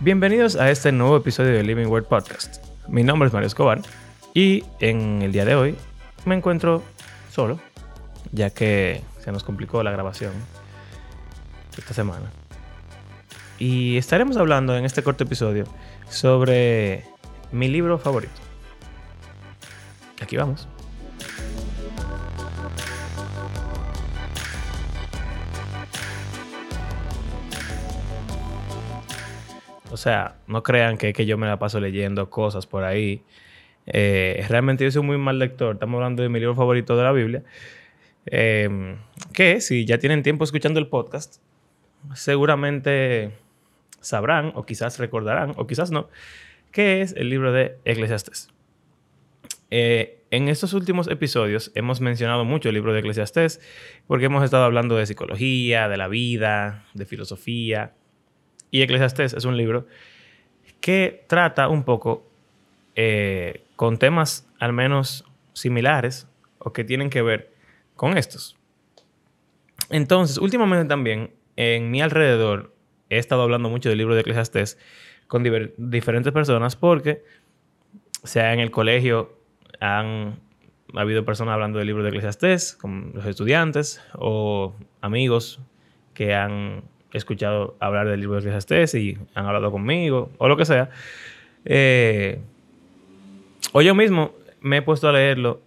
Bienvenidos a este nuevo episodio de Living Word Podcast. Mi nombre es Mario Escobar y en el día de hoy me encuentro solo, ya que se nos complicó la grabación esta semana. Y estaremos hablando en este corto episodio sobre mi libro favorito. Aquí vamos. Sea, no crean que, que yo me la paso leyendo cosas por ahí. Eh, realmente yo soy muy mal lector. Estamos hablando de mi libro favorito de la Biblia. Em, que si ya tienen tiempo escuchando el podcast, seguramente sabrán o quizás recordarán o quizás no, que es el libro de Eclesiastes. Eh, en estos últimos episodios hemos mencionado mucho el libro de Eclesiastes porque hemos estado hablando de psicología, de la vida, de filosofía. Y Eclesiastes es un libro que trata un poco eh, con temas al menos similares o que tienen que ver con estos. Entonces, últimamente también en mi alrededor he estado hablando mucho del libro de Eclesiastes con diferentes personas porque, sea en el colegio, han habido personas hablando del libro de Eclesiastes, con los estudiantes o amigos que han escuchado hablar del libro de Eclesiastes y han hablado conmigo o lo que sea. Eh, yo mismo me he puesto a leerlo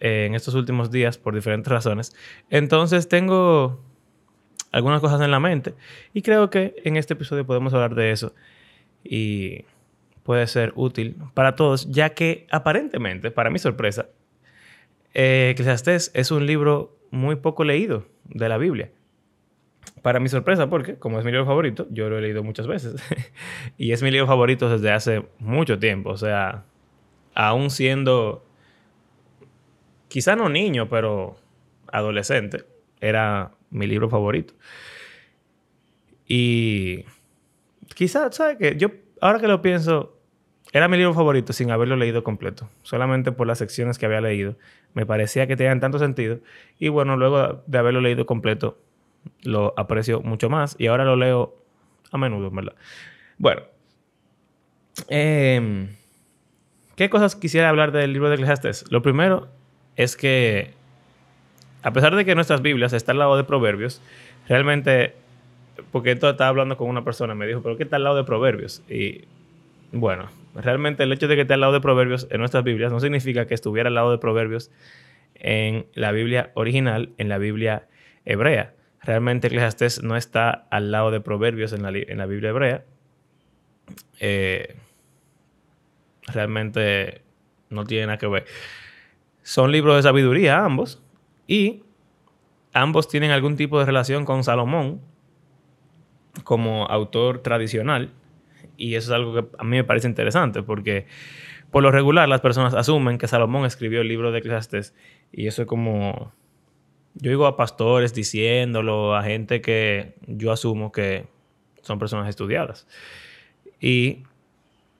en estos últimos días por diferentes razones. Entonces tengo algunas cosas en la mente y creo que en este episodio podemos hablar de eso y puede ser útil para todos, ya que aparentemente, para mi sorpresa, eh, Eclesiastés es un libro muy poco leído de la Biblia. Para mi sorpresa, porque como es mi libro favorito, yo lo he leído muchas veces. y es mi libro favorito desde hace mucho tiempo. O sea, aún siendo, quizá no niño, pero adolescente, era mi libro favorito. Y quizá, ¿sabes qué? Yo, ahora que lo pienso, era mi libro favorito sin haberlo leído completo. Solamente por las secciones que había leído. Me parecía que tenían tanto sentido. Y bueno, luego de haberlo leído completo, lo aprecio mucho más. Y ahora lo leo a menudo, ¿verdad? Bueno. Em, ¿Qué cosas quisiera hablar del libro de Eclesiastes? Lo primero es que a pesar de que nuestras Biblias están al lado de Proverbios, realmente, porque esto estaba hablando con una persona, me dijo, ¿pero qué está al lado de Proverbios? Y bueno, realmente el hecho de que esté al lado de Proverbios en nuestras Biblias no significa que estuviera al lado de Proverbios en la Biblia original, en la Biblia hebrea. Realmente Eclesiastes no está al lado de Proverbios en la, en la Biblia hebrea. Eh, realmente no tiene nada que ver. Son libros de sabiduría ambos, y ambos tienen algún tipo de relación con Salomón como autor tradicional. Y eso es algo que a mí me parece interesante porque por lo regular las personas asumen que Salomón escribió el libro de Eclesiastes y eso es como yo digo a pastores diciéndolo, a gente que yo asumo que son personas estudiadas. Y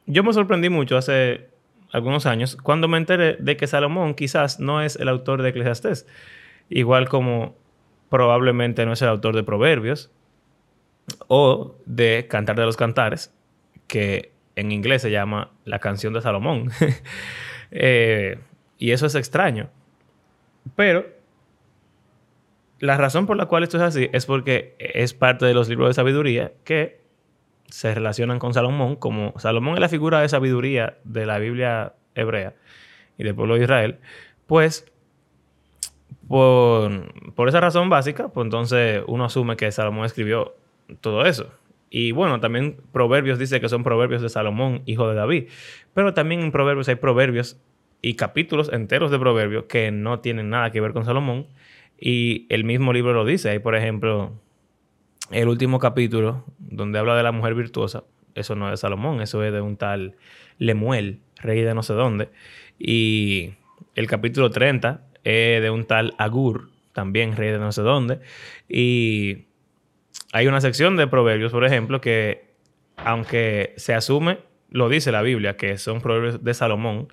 yo me sorprendí mucho hace algunos años cuando me enteré de que Salomón quizás no es el autor de Eclesiastes, igual como probablemente no es el autor de Proverbios o de Cantar de los Cantares, que en inglés se llama la canción de Salomón. Eh, y eso es extraño. Pero la razón por la cual esto es así es porque es parte de los libros de sabiduría que se relacionan con Salomón, como Salomón es la figura de sabiduría de la Biblia hebrea y del pueblo de Israel, pues por, esa razón básica, pues entonces uno asume que Salomón escribió todo eso. Y bueno, también Proverbios dice que son proverbios de Salomón, hijo de David. Pero también en Proverbios hay proverbios y capítulos enteros de Proverbios que no tienen nada que ver con Salomón. Y el mismo libro lo dice. Hay, por ejemplo, el último capítulo donde habla de la mujer virtuosa. Eso no es de Salomón, eso es de un tal Lemuel, rey de no sé dónde. Y el capítulo 30 de un tal Agur, también rey de no sé dónde. Y hay una sección de proverbios, por ejemplo, que aunque se asume, lo dice la Biblia, que son proverbios de Salomón,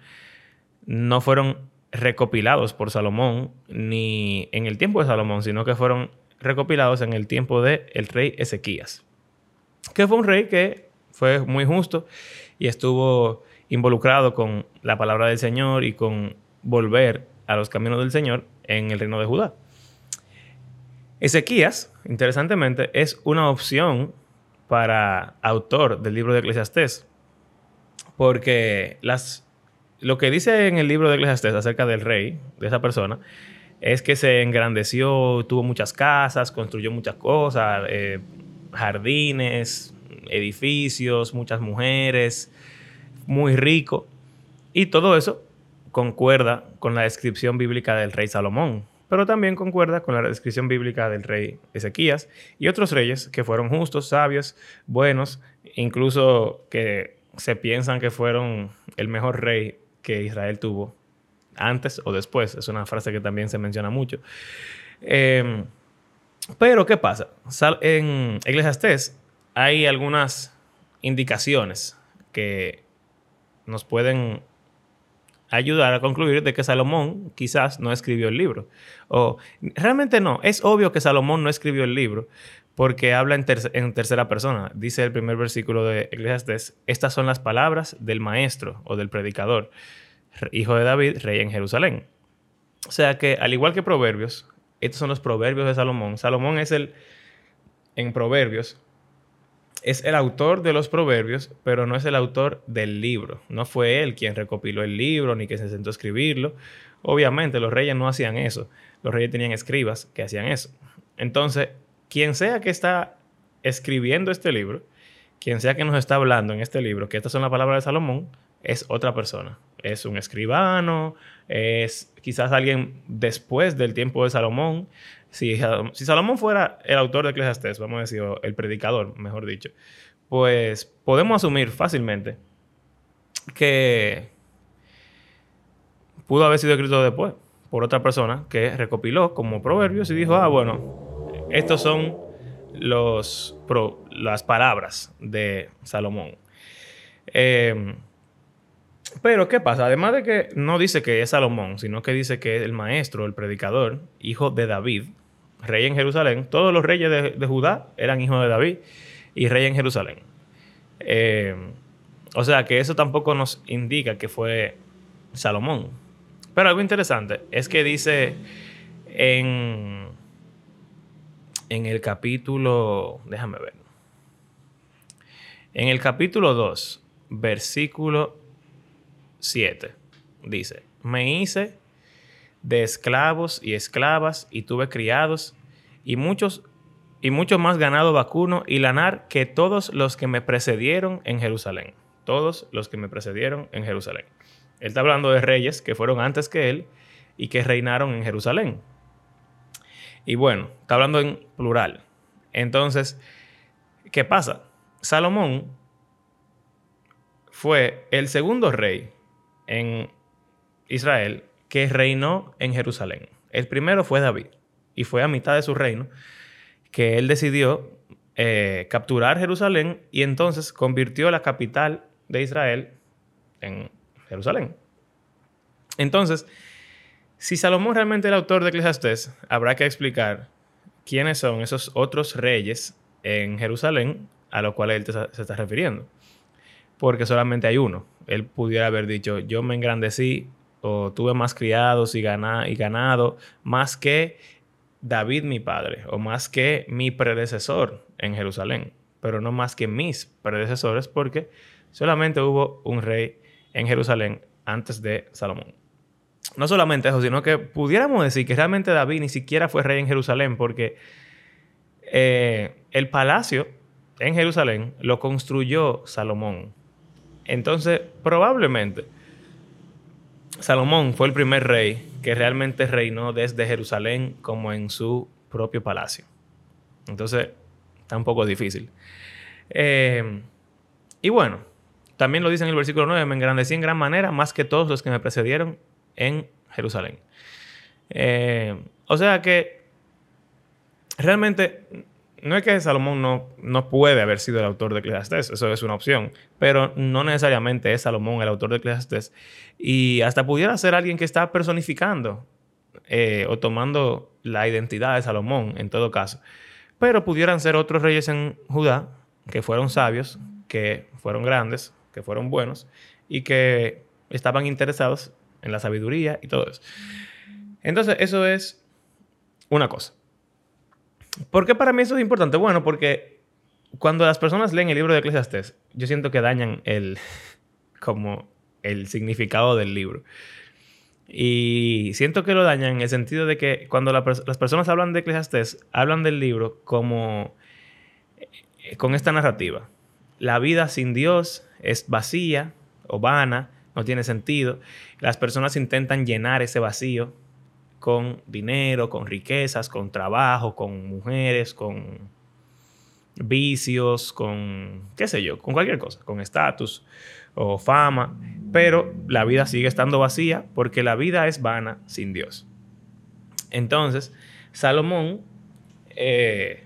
no fueron recopilados por Salomón ni en el tiempo de Salomón, sino que fueron recopilados en el tiempo del el rey Ezequías, que fue un rey que fue muy justo y estuvo involucrado con la palabra del Señor y con volver a los caminos del Señor en el reino de Judá. Ezequías, interesantemente, es una opción para autor del libro de Eclesiastés, porque las, lo que dice en el libro de Eclesiastés acerca del rey, de esa persona, es que se engrandeció, tuvo muchas casas, construyó muchas cosas, eh, jardines, edificios, muchas mujeres, muy rico. Y todo eso concuerda con la descripción bíblica del rey Salomón, pero también concuerda con la descripción bíblica del rey Ezequías y otros reyes que fueron justos, sabios, buenos, incluso que se piensan que fueron el mejor rey que Israel tuvo antes o después. Es una frase que también se menciona mucho. Em, pero, ¿qué pasa? En Eclesiastés hay algunas indicaciones que nos pueden ayudar a concluir de que Salomón quizás no escribió el libro. O realmente no, es obvio que Salomón no escribió el libro porque habla en, tercera persona. Dice el primer versículo de Eclesiastes, estas son las palabras del maestro o del predicador, hijo de David, rey en Jerusalén. O sea que al igual que Proverbios, estos son los proverbios de Salomón. Salomón es el, en Proverbios, es el autor de los proverbios, pero no es el autor del libro. No fue él quien recopiló el libro ni que se sentó a escribirlo. Obviamente los reyes no hacían eso. Los reyes tenían escribas que hacían eso. Entonces, quien sea que está escribiendo este libro, quien sea que nos está hablando en este libro, que estas son las palabras de Salomón, es otra persona. Es un escribano, es quizás alguien después del tiempo de Salomón, si, Salomón fuera el autor de Eclesiastés, vamos a decir, el predicador, mejor dicho, pues podemos asumir fácilmente que pudo haber sido escrito después por otra persona que recopiló como proverbios y dijo, ah, bueno, estos son los, las palabras de Salomón. Em, pero, ¿qué pasa? Además de que no dice que es Salomón, sino que dice que es el maestro, el predicador, hijo de David, rey en Jerusalén. Todos los reyes de, Judá eran hijos de David y rey en Jerusalén. Eh, o sea que eso tampoco nos indica que fue Salomón. Pero algo interesante es que dice en, en el capítulo, déjame ver, en el capítulo 2, versículo 7, dice, me hice de esclavos y esclavas, y tuve criados, y muchos y mucho más ganado vacuno y lanar que todos los que me precedieron en Jerusalén. Todos los que me precedieron en Jerusalén. Él está hablando de reyes que fueron antes que él y que reinaron en Jerusalén. Y bueno, está hablando en plural. Entonces, ¿qué pasa? Salomón fue el segundo rey en Israel que reinó en Jerusalén. El primero fue David y fue a mitad de su reino que él decidió eh, capturar Jerusalén y entonces convirtió la capital de Israel en Jerusalén. Entonces, si Salomón realmente es el autor de Eclesiastés, habrá que explicar quiénes son esos otros reyes en Jerusalén a los cuales él se está refiriendo. Porque solamente hay uno. Él pudiera haber dicho, yo me engrandecí o tuve más criados y, y ganado, más que David mi padre, o más que mi predecesor en Jerusalén, pero no más que mis predecesores, porque solamente hubo un rey en Jerusalén antes de Salomón. No solamente eso, sino que pudiéramos decir que realmente David ni siquiera fue rey en Jerusalén, porque eh, el palacio en Jerusalén lo construyó Salomón. Entonces, probablemente Salomón fue el primer rey que realmente reinó desde Jerusalén como en su propio palacio. Entonces, está un poco difícil. Eh, y bueno, también lo dice en el versículo 9, me engrandecí en gran manera más que todos los que me precedieron en Jerusalén. Eh, o sea que realmente no es que Salomón no, no puede haber sido el autor de Eclesiastés, eso es una opción, pero no necesariamente es Salomón el autor de Eclesiastés. Y hasta pudiera ser alguien que está personificando eh, o tomando la identidad de Salomón en todo caso. Pero pudieran ser otros reyes en Judá que fueron sabios, que fueron grandes, que fueron buenos y que estaban interesados en la sabiduría y todo eso. Entonces, eso es una cosa. ¿Por qué para mí eso es importante? Bueno, porque cuando las personas leen el libro de Eclesiastes, yo siento que dañan el, como el significado del libro. Y siento que lo dañan en el sentido de que cuando las personas hablan de Eclesiastes, hablan del libro como eh, con esta narrativa. La vida sin Dios es vacía o vana, no tiene sentido. Las personas intentan llenar ese vacío con dinero, con riquezas, con trabajo, con mujeres, con vicios, con, qué sé yo, con cualquier cosa, con estatus o fama, pero la vida sigue estando vacía porque la vida es vana sin Dios. Entonces, Salomón eh,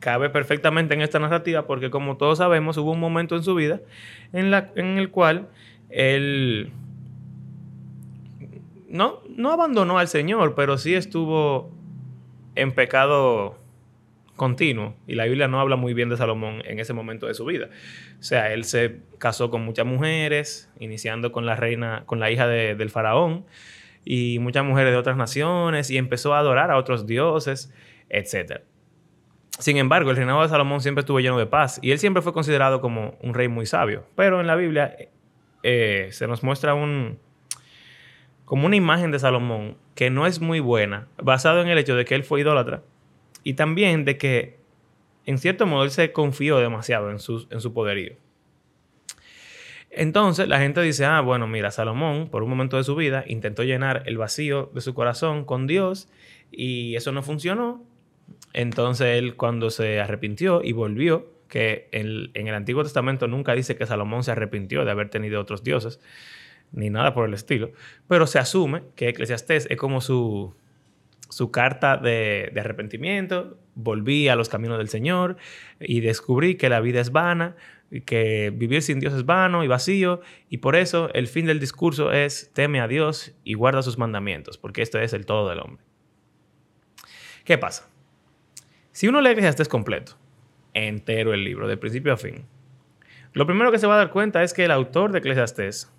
cabe perfectamente en esta narrativa porque como todos sabemos hubo un momento en su vida en, la, en el cual él no, no abandonó al Señor, pero sí estuvo en pecado continuo. Y la Biblia no habla muy bien de Salomón en ese momento de su vida. O sea, él se casó con muchas mujeres, iniciando con la reina, con la hija del faraón, y muchas mujeres de otras naciones, y empezó a adorar a otros dioses, etc. Sin embargo, el reinado de Salomón siempre estuvo lleno de paz, y él siempre fue considerado como un rey muy sabio. Pero en la Biblia eh, se nos muestra un, como una imagen de Salomón que no es muy buena, basado en el hecho de que él fue idólatra y también de que, en cierto modo, él se confió demasiado en su, en su poderío. Entonces la gente dice, ah, bueno, mira, Salomón por un momento de su vida intentó llenar el vacío de su corazón con Dios y eso no funcionó. Entonces él cuando se arrepintió y volvió, que en, el Antiguo Testamento nunca dice que Salomón se arrepintió de haber tenido otros dioses, ni nada por el estilo, pero se asume que Eclesiastés es como su, su carta de, arrepentimiento, volví a los caminos del Señor y descubrí que la vida es vana, y que vivir sin Dios es vano y vacío, y por eso el fin del discurso es teme a Dios y guarda sus mandamientos, porque esto es el todo del hombre. ¿Qué pasa? Si uno lee Eclesiastés completo, entero el libro, de principio a fin, lo primero que se va a dar cuenta es que el autor de Eclesiastés,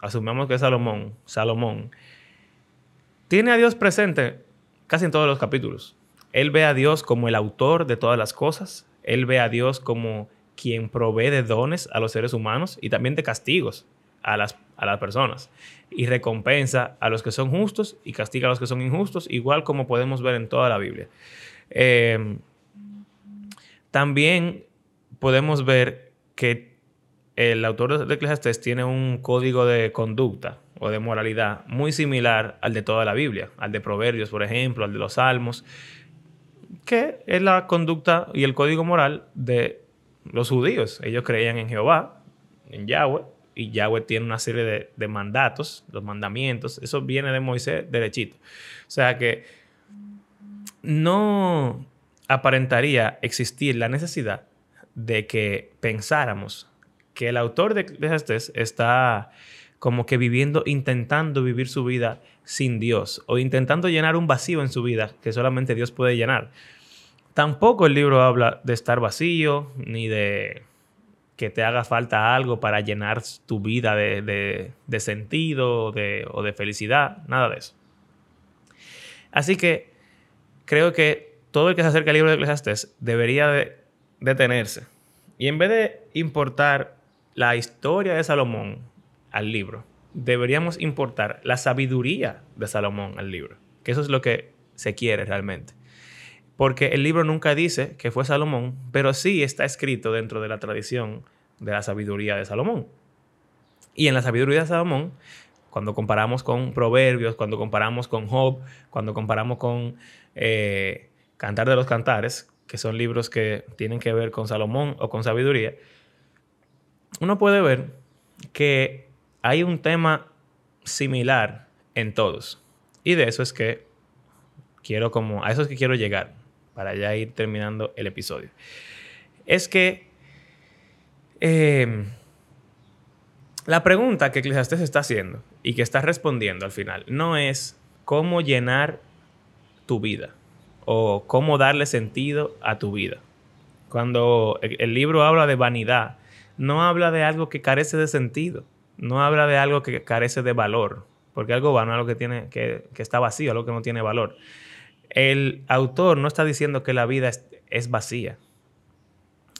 asumamos que es Salomón, Salomón, tiene a Dios presente casi en todos los capítulos. Él ve a Dios como el autor de todas las cosas. Él ve a Dios como quien provee de dones a los seres humanos y también de castigos a las, a las personas. Y recompensa a los que son justos y castiga a los que son injustos, igual como podemos ver en toda la Biblia. Em, también podemos ver que el autor de Eclesiastes tiene un código de conducta o de moralidad muy similar al de toda la Biblia, al de Proverbios, por ejemplo, al de los Salmos, que es la conducta y el código moral de los judíos. Ellos creían en Jehová, en Yahweh, y Yahweh tiene una serie de, de mandatos, los mandamientos, eso viene de Moisés derechito. O sea que no aparentaría existir la necesidad de que pensáramos que el autor de Eclesiastes está como que viviendo, intentando vivir su vida sin Dios o intentando llenar un vacío en su vida que solamente Dios puede llenar. Tampoco el libro habla de estar vacío ni de que te haga falta algo para llenar tu vida de, sentido o de felicidad, nada de eso. Así que creo que todo el que se acerca al libro de Eclesiastes debería detenerse y en vez de importar la historia de Salomón al libro, deberíamos importar la sabiduría de Salomón al libro, que eso es lo que se quiere realmente. Porque el libro nunca dice que fue Salomón, pero sí está escrito dentro de la tradición de la sabiduría de Salomón. Y en la sabiduría de Salomón, cuando comparamos con Proverbios, cuando comparamos con Job, cuando comparamos con eh, Cantar de los Cantares, que son libros que tienen que ver con Salomón o con sabiduría, uno puede ver que hay un tema similar en todos. Y de eso es que quiero como, a eso es que quiero llegar para ya ir terminando el episodio. Es que em, la pregunta que Eclesiastes está haciendo y que está respondiendo al final no es cómo llenar tu vida o cómo darle sentido a tu vida. Cuando el libro habla de vanidad, no habla de algo que carece de sentido, no habla de algo que carece de valor, porque algo vano es algo que, tiene, que, está vacío, algo que no tiene valor. El autor no está diciendo que la vida es, es vacía,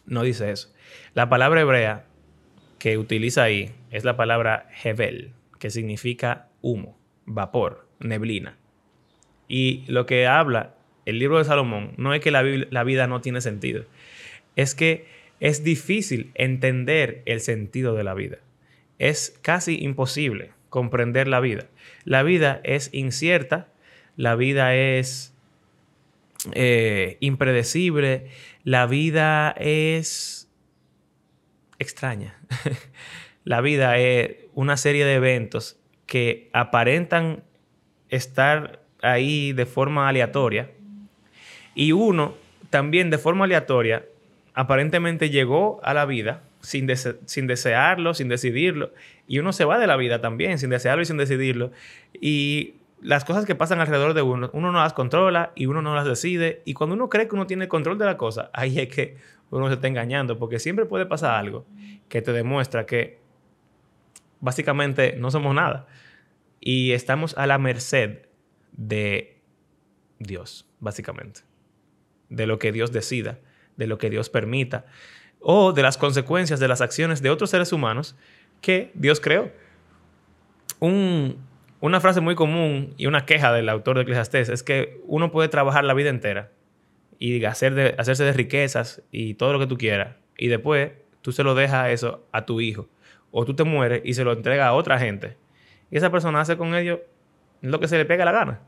no dice eso. La palabra hebrea que utiliza ahí es la palabra hevel, que significa humo, vapor, neblina. Y lo que habla el libro de Salomón no es que la, vida no tiene sentido, es que es difícil entender el sentido de la vida. Es casi imposible comprender la vida. La vida es incierta, la vida es eh, impredecible, la vida es extraña. la vida es una serie de eventos que aparentan estar ahí de forma aleatoria, y uno también de forma aleatoria aparentemente llegó a la vida sin, sin desearlo, sin decidirlo. Y uno se va de la vida también sin desearlo y sin decidirlo. Y las cosas que pasan alrededor de uno, uno no las controla y uno no las decide. Y cuando uno cree que uno tiene control de la cosa, ahí es que uno se está engañando, porque siempre puede pasar algo que te demuestra que básicamente no somos nada. Y estamos a la merced de Dios, básicamente de lo que Dios decida, de lo que Dios permita, o de las consecuencias de las acciones de otros seres humanos que Dios creó. una frase muy común y una queja del autor de Eclesiastés es que uno puede trabajar la vida entera y hacer de, hacerse de riquezas y todo lo que tú quieras, y después tú se lo dejas eso a tu hijo, o tú te mueres y se lo entrega a otra gente, y esa persona hace con ello lo que se le pega la gana.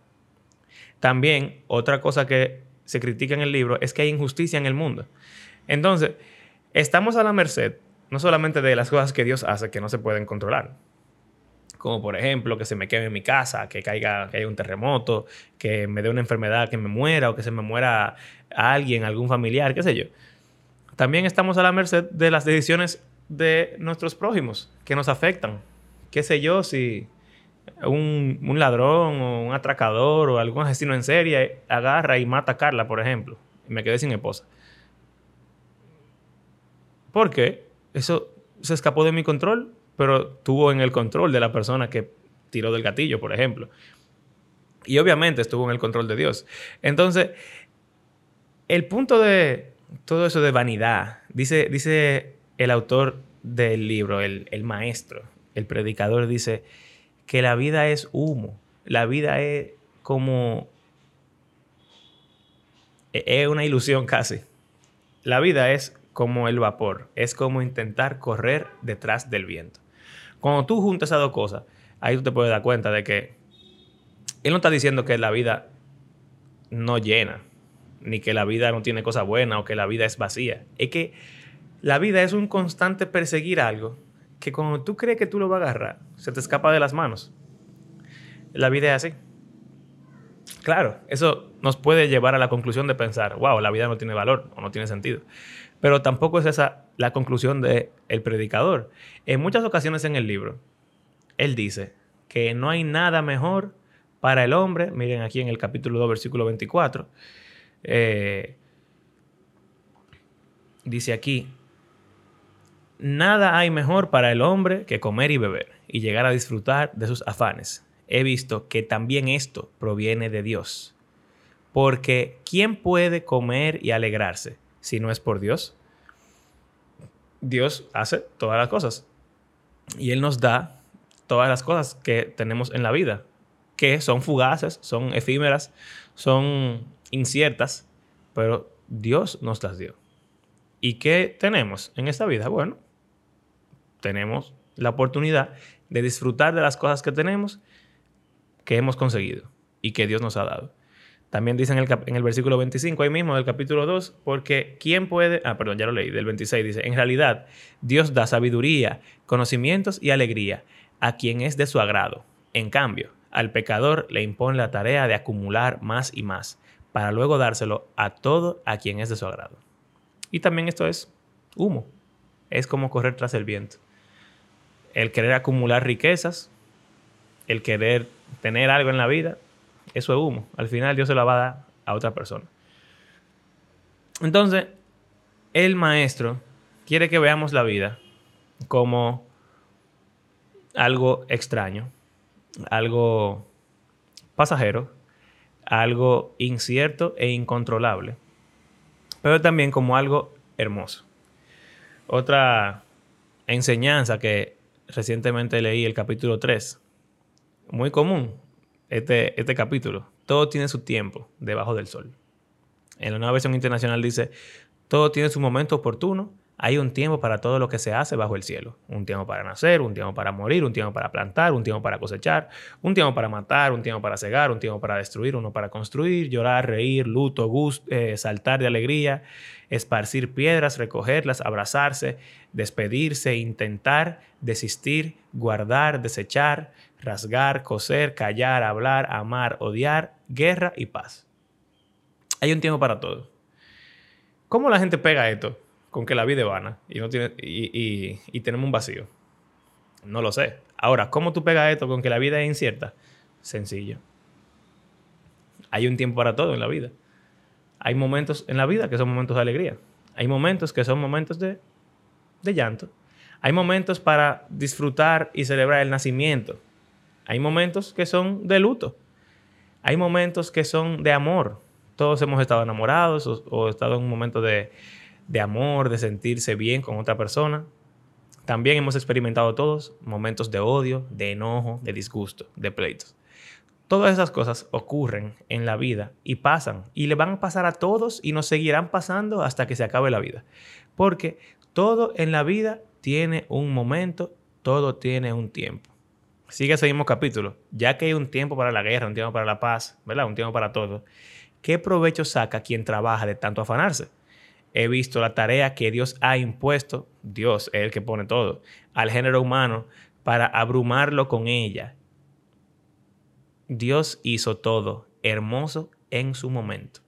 También otra cosa que se critica en el libro es que hay injusticia en el mundo. Entonces, estamos a la merced no solamente de las cosas que Dios hace que no se pueden controlar, como por ejemplo que se me queme mi casa, que caiga, que haya un terremoto, que me dé una enfermedad, que me muera o que se me muera alguien, algún familiar, qué sé yo. También estamos a la merced de las decisiones de nuestros prójimos que nos afectan. Qué sé yo, si un, ladrón o un atracador o algún asesino en serie agarra y mata a Carla, por ejemplo, y me quedé sin esposa. ¿Por qué? Eso se escapó de mi control, pero tuvo en el control de la persona que tiró del gatillo, por ejemplo. Y obviamente estuvo en el control de Dios. Entonces, el punto de todo eso de vanidad, dice, dice el autor del libro, el, el maestro, el predicador, dice, que la vida es humo. La vida es como... E-, es una ilusión casi. La vida es como el vapor, es como intentar correr detrás del viento. Cuando tú juntas esas dos cosas, ahí tú te puedes dar cuenta de que él no está diciendo que la vida no llena, ni que la vida no tiene cosas buenas o que la vida es vacía. Es que la vida es un constante perseguir algo que cuando tú crees que tú lo vas a agarrar, se te escapa de las manos. La vida es así. Claro, eso nos puede llevar a la conclusión de pensar, wow, la vida no tiene valor o no tiene sentido. Pero tampoco es esa la conclusión del el predicador. En muchas ocasiones en el libro, él dice que no hay nada mejor para el hombre. Miren aquí en el capítulo 2, versículo 24. Eh, dice aquí, Nada hay mejor para el hombre que comer y beber y llegar a disfrutar de sus afanes. He visto que también esto proviene de Dios. Porque ¿quién puede comer y alegrarse si no es por Dios? Dios hace todas las cosas. Y Él nos da todas las cosas que tenemos en la vida, que son fugaces, son efímeras, son inciertas, pero Dios nos las dio. ¿Y qué tenemos en esta vida? Bueno, tenemos la oportunidad de disfrutar de las cosas que tenemos, que hemos conseguido y que Dios nos ha dado. También dice en el, en el, versículo 25, ahí mismo del capítulo 2, porque ¿quién puede? Ah, perdón, ya lo leí, del 26 dice, en realidad Dios da sabiduría, conocimientos y alegría a quien es de su agrado. En cambio, al pecador le impone la tarea de acumular más y más, para luego dárselo a todo a quien es de su agrado. Y también esto es humo, es como correr tras el viento el querer acumular riquezas, el querer tener algo en la vida, eso es humo. Al final Dios se lo va a dar a otra persona. Entonces, el maestro quiere que veamos la vida como algo extraño, algo pasajero, algo incierto e incontrolable, pero también como algo hermoso. Otra enseñanza que recientemente leí, el capítulo 3, muy común, este, este capítulo, todo tiene su tiempo debajo del sol. En la nueva versión internacional dice, todo tiene su momento oportuno hay un tiempo para todo lo que se hace bajo el cielo. Un tiempo para nacer, un tiempo para morir, un tiempo para plantar, un tiempo para cosechar, un tiempo para matar, un tiempo para cegar, un tiempo para destruir, uno para construir, llorar, reír, luto, gusto, eh, saltar de alegría, esparcir piedras, recogerlas, abrazarse, despedirse, intentar, desistir, guardar, desechar, rasgar, coser, callar, hablar, amar, odiar, guerra y paz. Hay un tiempo para todo. ¿Cómo la gente pega esto? Con que la vida es vana y, no tiene, y, tenemos un vacío? No lo sé. Ahora, ¿cómo tú pegas esto con que la vida es incierta? Sencillo. Hay un tiempo para todo en la vida. Hay momentos en la vida que son momentos de alegría. Hay momentos que son momentos de, de llanto. Hay momentos para disfrutar y celebrar el nacimiento. Hay momentos que son de luto. Hay momentos que son de amor. Todos hemos estado enamorados o, o estado en un momento de, de amor, de sentirse bien con otra persona. También hemos experimentado todos momentos de odio, de enojo, de disgusto, de pleitos. Todas esas cosas ocurren en la vida y pasan y le van a pasar a todos y nos seguirán pasando hasta que se acabe la vida. Porque todo en la vida tiene un momento, todo tiene un tiempo. Sigue ese mismo capítulo. Ya que hay un tiempo para la guerra, un tiempo para la paz, ¿verdad? Un tiempo para todo. ¿Qué provecho saca quien trabaja de tanto afanarse? He visto la tarea que Dios ha impuesto, Dios es el que pone todo, al género humano para abrumarlo con ella. Dios hizo todo hermoso en su momento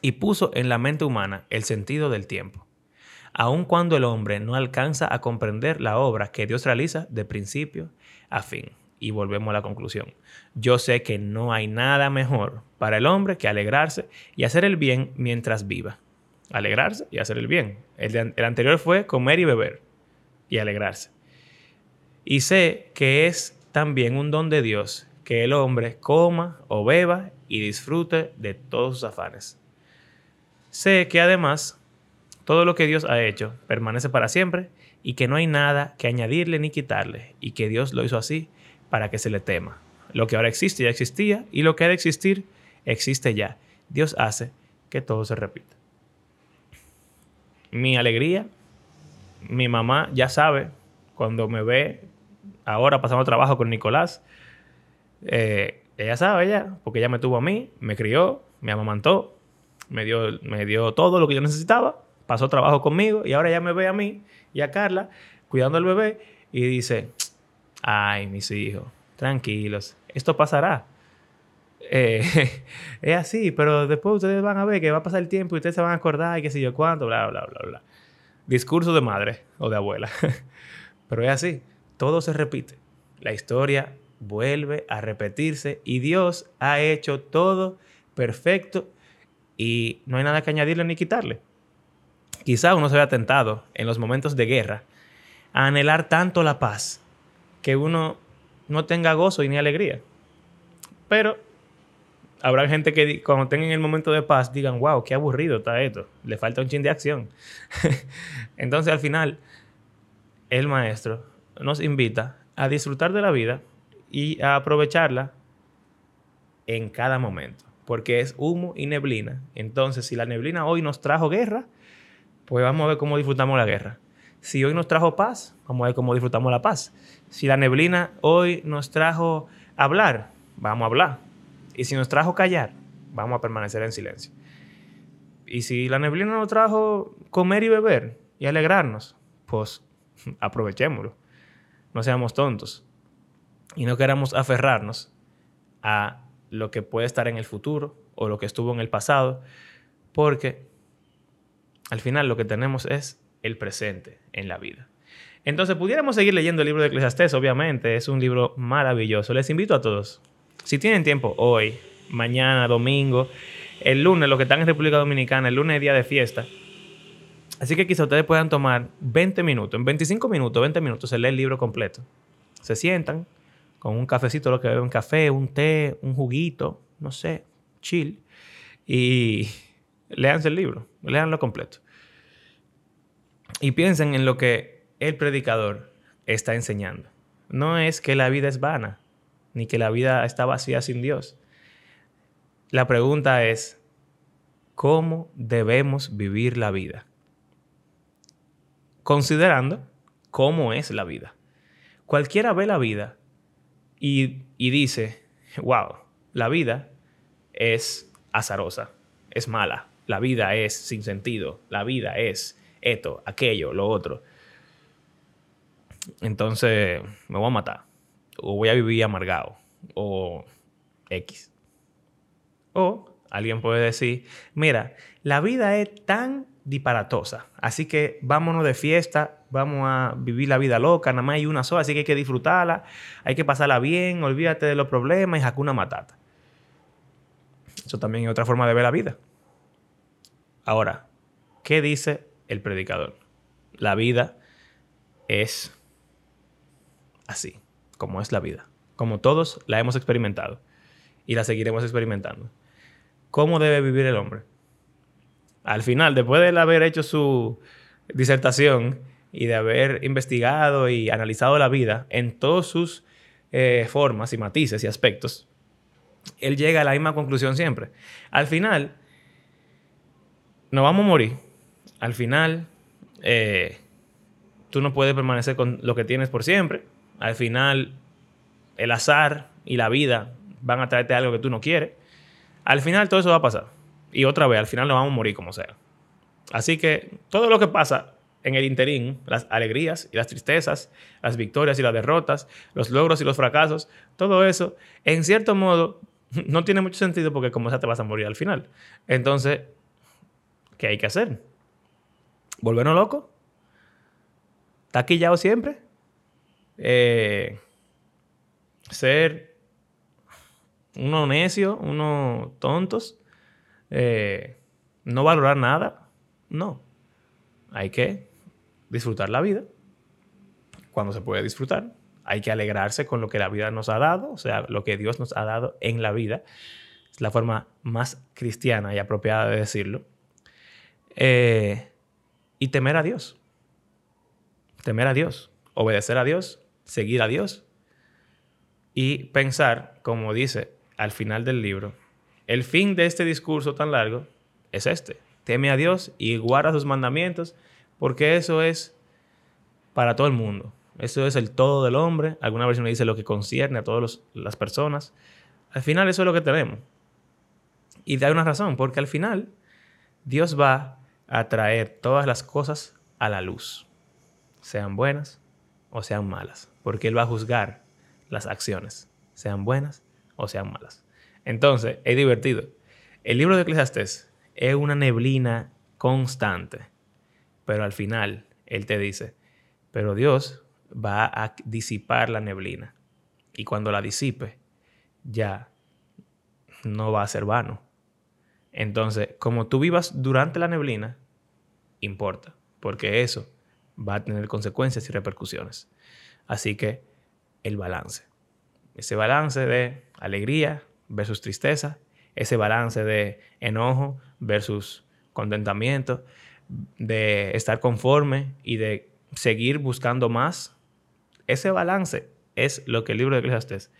y puso en la mente humana el sentido del tiempo, aun cuando el hombre no alcanza a comprender la obra que Dios realiza de principio a fin. Y volvemos a la conclusión. Yo sé que no hay nada mejor para el hombre que alegrarse y hacer el bien mientras viva alegrarse y hacer el bien. El, anterior fue comer y beber y alegrarse. Y sé que es también un don de Dios que el hombre coma o beba y disfrute de todos sus afanes. Sé que además todo lo que Dios ha hecho permanece para siempre y que no hay nada que añadirle ni quitarle y que Dios lo hizo así para que se le tema. Lo que ahora existe ya existía y lo que ha de existir existe ya. Dios hace que todo se repita mi alegría. Mi mamá ya sabe, cuando me ve ahora pasando trabajo con Nicolás, eh, ella sabe ya, porque ella me tuvo a mí, me crió, me amamantó, me dio, me dio todo lo que yo necesitaba, pasó trabajo conmigo y ahora ella me ve a mí y a Carla cuidando al bebé y dice, ay, mis hijos, tranquilos, esto pasará. Eh, es así, pero después ustedes van a ver que va a pasar el tiempo y ustedes se van a acordar y qué sé yo cuánto, bla, bla, bla, bla. Discurso de madre o de abuela. pero es así, todo se repite. La historia vuelve a repetirse y Dios ha hecho todo perfecto y no hay nada que añadirle ni quitarle. Quizá uno se vea tentado en los momentos de guerra a anhelar tanto la paz que uno no tenga gozo y ni alegría. Pero habrá gente que cuando tengan el momento de paz digan, wow, qué aburrido está esto, le falta un chin de acción. Entonces al final, el maestro nos invita a disfrutar de la vida y a aprovecharla en cada momento, porque es humo y neblina. Entonces, si la neblina hoy nos trajo guerra, pues vamos a ver cómo disfrutamos la guerra. Si hoy nos trajo paz, vamos a ver cómo disfrutamos la paz. Si la neblina hoy nos trajo hablar, vamos a hablar y si nos trajo callar, vamos a permanecer en silencio. Y si la neblina nos trajo comer y beber y alegrarnos, pues aprovechémoslo. No seamos tontos. Y no queramos aferrarnos a lo que puede estar en el futuro o lo que estuvo en el pasado, porque al final lo que tenemos es el presente en la vida. Entonces, pudiéramos seguir leyendo el libro de Eclesiastés, obviamente, es un libro maravilloso. Les invito a todos si tienen tiempo hoy, mañana, domingo, el lunes, los que están en República Dominicana, el lunes es día de fiesta, Así que quizá ustedes puedan tomar 20 minutos, en 25 minutos, 20 minutos, se lee el libro completo. Se sientan con un cafecito, lo que beben café, un té, un juguito, no sé, chill, y leanse el libro, leanlo completo. Y piensen en lo que el predicador está enseñando. No es que la vida es vana, ni que la vida está vacía sin Dios. La pregunta es, ¿cómo debemos vivir la vida? considerando cómo es la vida. Cualquiera ve la vida y, dice, wow, la vida es azarosa, es mala, la vida es sin sentido, la vida es esto, aquello, lo otro. Entonces me voy a matar, o voy a vivir amargado, o X. O alguien puede decir, mira, la vida es tan disparatosa. Así que vámonos de fiesta, vamos a vivir la vida loca, nada más hay una sola, así que hay que disfrutarla, hay que pasarla bien, olvídate de los problemas y una matata. Eso también es otra forma de ver la vida. Ahora, ¿qué dice el predicador? La vida es así, como es la vida, como todos la hemos experimentado y la seguiremos experimentando. ¿Cómo debe vivir el hombre? al final, después de haber hecho su disertación y de haber investigado y analizado la vida en todas sus eh, formas y matices y aspectos, él llega a la misma conclusión siempre. Al final, nos vamos a morir. Al final, eh, tú no puedes permanecer con lo que tienes por siempre. Al final, el azar y la vida van a traerte algo que tú no quieres. Al final, todo eso va a pasar. Y otra vez, al final nos vamos a morir como sea. Así que todo lo que pasa en el interín, las alegrías y las tristezas, las victorias y las derrotas, los logros y los fracasos, todo eso, en cierto modo, no tiene mucho sentido porque como sea te vas a morir al final. Entonces, ¿qué hay que hacer? ¿Volvernos locos? ¿Taquillado siempre? Eh, ¿Ser uno necio, uno tontos? Eh, no valorar nada. No. Hay que disfrutar la vida cuando se puede disfrutar. Hay que alegrarse con lo que la vida nos ha dado, o sea, lo que Dios nos ha dado en la vida. Es la forma más cristiana y apropiada de decirlo. Eh, y temer a Dios. Temer a Dios. Obedecer a Dios. Seguir a Dios. Y pensar, como dice al final del libro, el fin de este discurso tan largo es este. Teme a Dios y guarda sus mandamientos, porque eso es para todo el mundo. Eso es el todo del hombre. Alguna versión dice lo que concierne a todas las personas. Al final eso es lo que tenemos. Y hay una razón, porque al final Dios va a traer todas las cosas a la luz, sean buenas o sean malas, porque Él va a juzgar las acciones, sean buenas o sean malas. Entonces, es divertido. El libro de Eclesiastes es una neblina constante, pero al final él te dice, pero Dios va a disipar la neblina y cuando la disipe ya no va a ser vano. Entonces, como tú vivas durante la neblina, importa, porque eso va a tener consecuencias y repercusiones. Así que el balance. Ese balance de alegría, versus tristeza, ese balance de enojo versus contentamiento, de estar conforme y de seguir buscando más. Ese balance es lo que el libro de Eclesiastes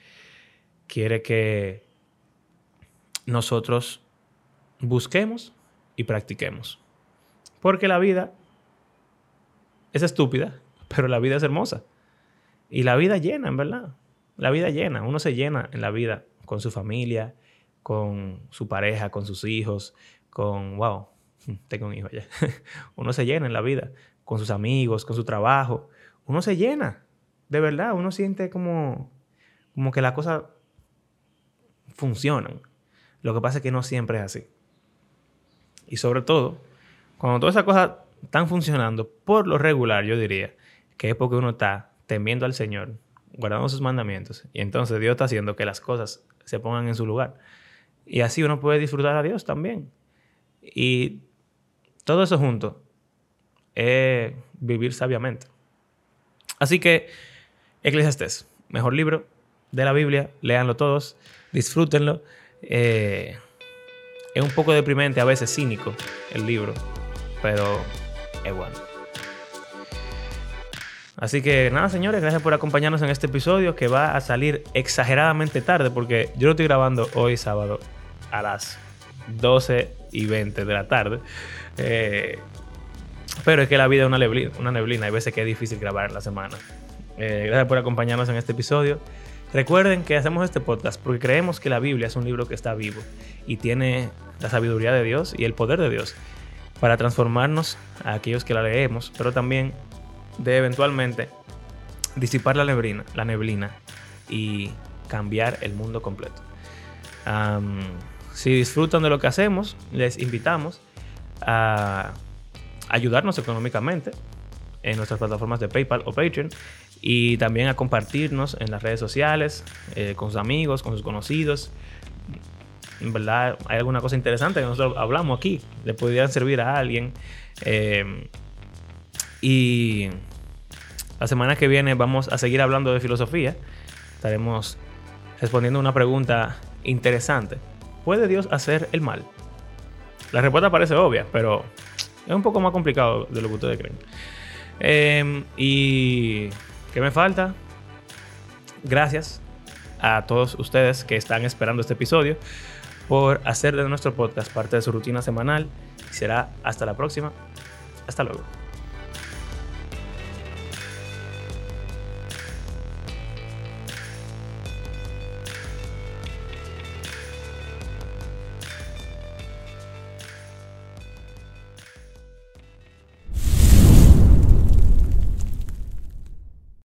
quiere que nosotros busquemos y practiquemos. Porque la vida es estúpida, pero la vida es hermosa. Y la vida llena, en verdad. La vida llena. Uno se llena en la vida con su familia, con su pareja, con sus hijos, con, wow, tengo un hijo ya. uno se llena en la vida, con sus amigos, con su trabajo. Uno se llena, de verdad, uno siente como, como que las cosas funcionan. Lo que pasa es que no siempre es así. Y sobre todo, cuando todas esas cosas están funcionando, por lo regular, yo diría que es porque uno está temiendo al Señor, guardando sus mandamientos. Y entonces Dios está haciendo que las cosas se pongan en su lugar. Y así uno puede disfrutar a Dios también. Y todo eso junto es vivir sabiamente. Así que, Eclesiastes, mejor libro de la Biblia, léanlo todos, disfrútenlo. Eh, es un poco deprimente, a veces cínico el libro, pero es bueno. Así que nada, señores, gracias por acompañarnos en este episodio que va a salir exageradamente tarde porque yo lo estoy grabando hoy sábado a las 12 y 20 de la tarde. Eh, pero es que la vida es una neblina, una neblina. Hay veces que es difícil grabar en la semana. Eh, gracias por acompañarnos en este episodio. Recuerden que hacemos este podcast porque creemos que la Biblia es un libro que está vivo y tiene la sabiduría de Dios y el poder de Dios para transformarnos a aquellos que la leemos, pero también de eventualmente disipar la neblina, y cambiar el mundo completo. si disfrutan de lo que hacemos, les invitamos a ayudarnos económicamente en nuestras plataformas de PayPal o Patreon y también a compartirnos en las redes sociales, eh, con sus amigos, con sus conocidos. Verdad, hay alguna cosa interesante que nosotros hablamos aquí, le podría servir a alguien. Eh, y la semana que viene vamos a seguir hablando de filosofía. Estaremos respondiendo una pregunta interesante. ¿Puede Dios hacer el mal? La respuesta parece obvia, pero es un poco más complicado de lo que ustedes creen. Em, y ¿qué me falta? Gracias a todos ustedes que están esperando este episodio por hacer de nuestro podcast parte de su rutina semanal. Será hasta la próxima. Hasta luego.